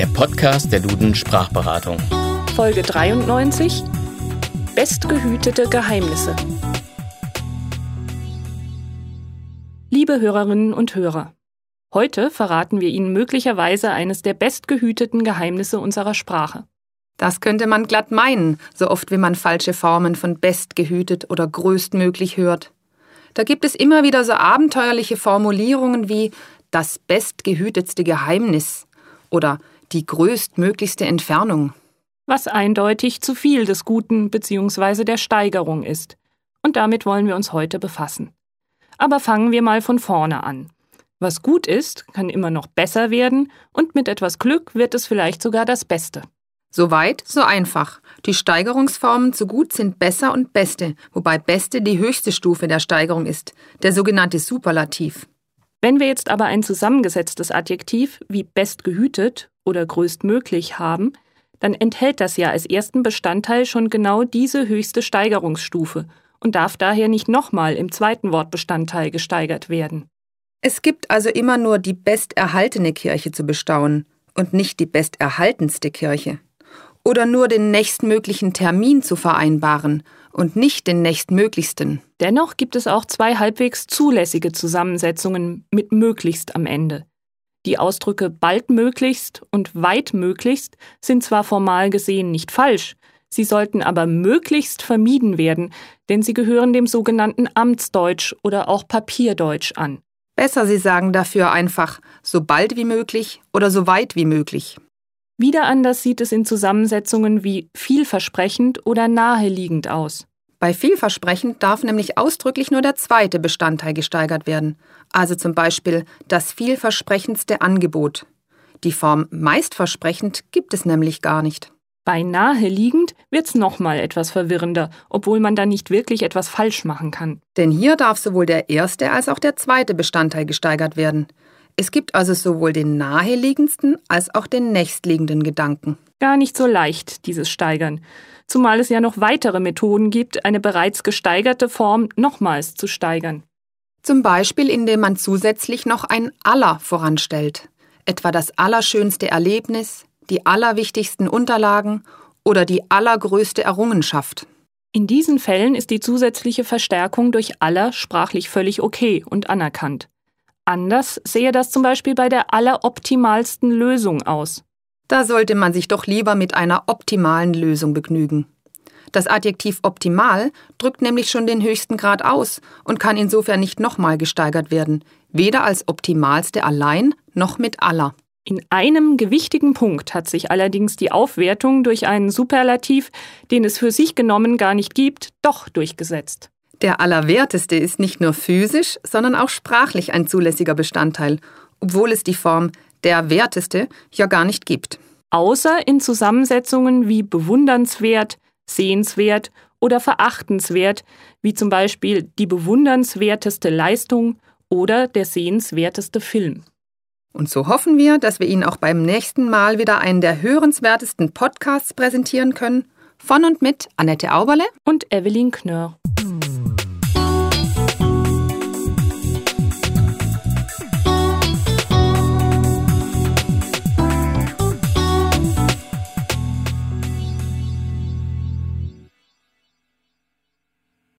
der Podcast der Duden Sprachberatung. Folge 93 Bestgehütete Geheimnisse. Liebe Hörerinnen und Hörer, heute verraten wir Ihnen möglicherweise eines der bestgehüteten Geheimnisse unserer Sprache. Das könnte man glatt meinen, so oft wie man falsche Formen von bestgehütet oder größtmöglich hört. Da gibt es immer wieder so abenteuerliche Formulierungen wie das bestgehütetste Geheimnis oder die größtmöglichste Entfernung. Was eindeutig zu viel des Guten bzw. der Steigerung ist. Und damit wollen wir uns heute befassen. Aber fangen wir mal von vorne an. Was gut ist, kann immer noch besser werden und mit etwas Glück wird es vielleicht sogar das Beste. So weit, so einfach. Die Steigerungsformen zu gut sind besser und beste, wobei beste die höchste Stufe der Steigerung ist, der sogenannte Superlativ. Wenn wir jetzt aber ein zusammengesetztes Adjektiv wie bestgehütet oder größtmöglich haben, dann enthält das ja als ersten Bestandteil schon genau diese höchste Steigerungsstufe und darf daher nicht nochmal im zweiten Wortbestandteil gesteigert werden. Es gibt also immer nur die besterhaltene Kirche zu bestaunen und nicht die besterhaltenste Kirche. Oder nur den nächstmöglichen Termin zu vereinbaren und nicht den nächstmöglichsten. Dennoch gibt es auch zwei halbwegs zulässige Zusammensetzungen mit möglichst am Ende. Die Ausdrücke baldmöglichst und weitmöglichst sind zwar formal gesehen nicht falsch, sie sollten aber möglichst vermieden werden, denn sie gehören dem sogenannten Amtsdeutsch oder auch Papierdeutsch an. Besser, Sie sagen dafür einfach so bald wie möglich oder so weit wie möglich. Wieder anders sieht es in Zusammensetzungen wie vielversprechend oder naheliegend aus. Bei vielversprechend darf nämlich ausdrücklich nur der zweite Bestandteil gesteigert werden, also zum Beispiel das vielversprechendste Angebot. Die Form meistversprechend gibt es nämlich gar nicht. Bei naheliegend wird's nochmal etwas verwirrender, obwohl man da nicht wirklich etwas falsch machen kann. Denn hier darf sowohl der erste als auch der zweite Bestandteil gesteigert werden. Es gibt also sowohl den naheliegendsten als auch den nächstliegenden Gedanken. Gar nicht so leicht, dieses Steigern. Zumal es ja noch weitere Methoden gibt, eine bereits gesteigerte Form nochmals zu steigern. Zum Beispiel, indem man zusätzlich noch ein aller voranstellt. Etwa das allerschönste Erlebnis, die allerwichtigsten Unterlagen oder die allergrößte Errungenschaft. In diesen Fällen ist die zusätzliche Verstärkung durch aller sprachlich völlig okay und anerkannt. Anders sehe das zum Beispiel bei der alleroptimalsten Lösung aus. Da sollte man sich doch lieber mit einer optimalen Lösung begnügen. Das Adjektiv optimal drückt nämlich schon den höchsten Grad aus und kann insofern nicht nochmal gesteigert werden, weder als optimalste allein noch mit aller. In einem gewichtigen Punkt hat sich allerdings die Aufwertung durch einen Superlativ, den es für sich genommen gar nicht gibt, doch durchgesetzt. Der Allerwerteste ist nicht nur physisch, sondern auch sprachlich ein zulässiger Bestandteil, obwohl es die Form der Werteste ja gar nicht gibt. Außer in Zusammensetzungen wie bewundernswert, sehenswert oder verachtenswert, wie zum Beispiel die bewundernswerteste Leistung oder der sehenswerteste Film. Und so hoffen wir, dass wir Ihnen auch beim nächsten Mal wieder einen der hörenswertesten Podcasts präsentieren können. Von und mit Annette Auberle und Evelyn Knörr.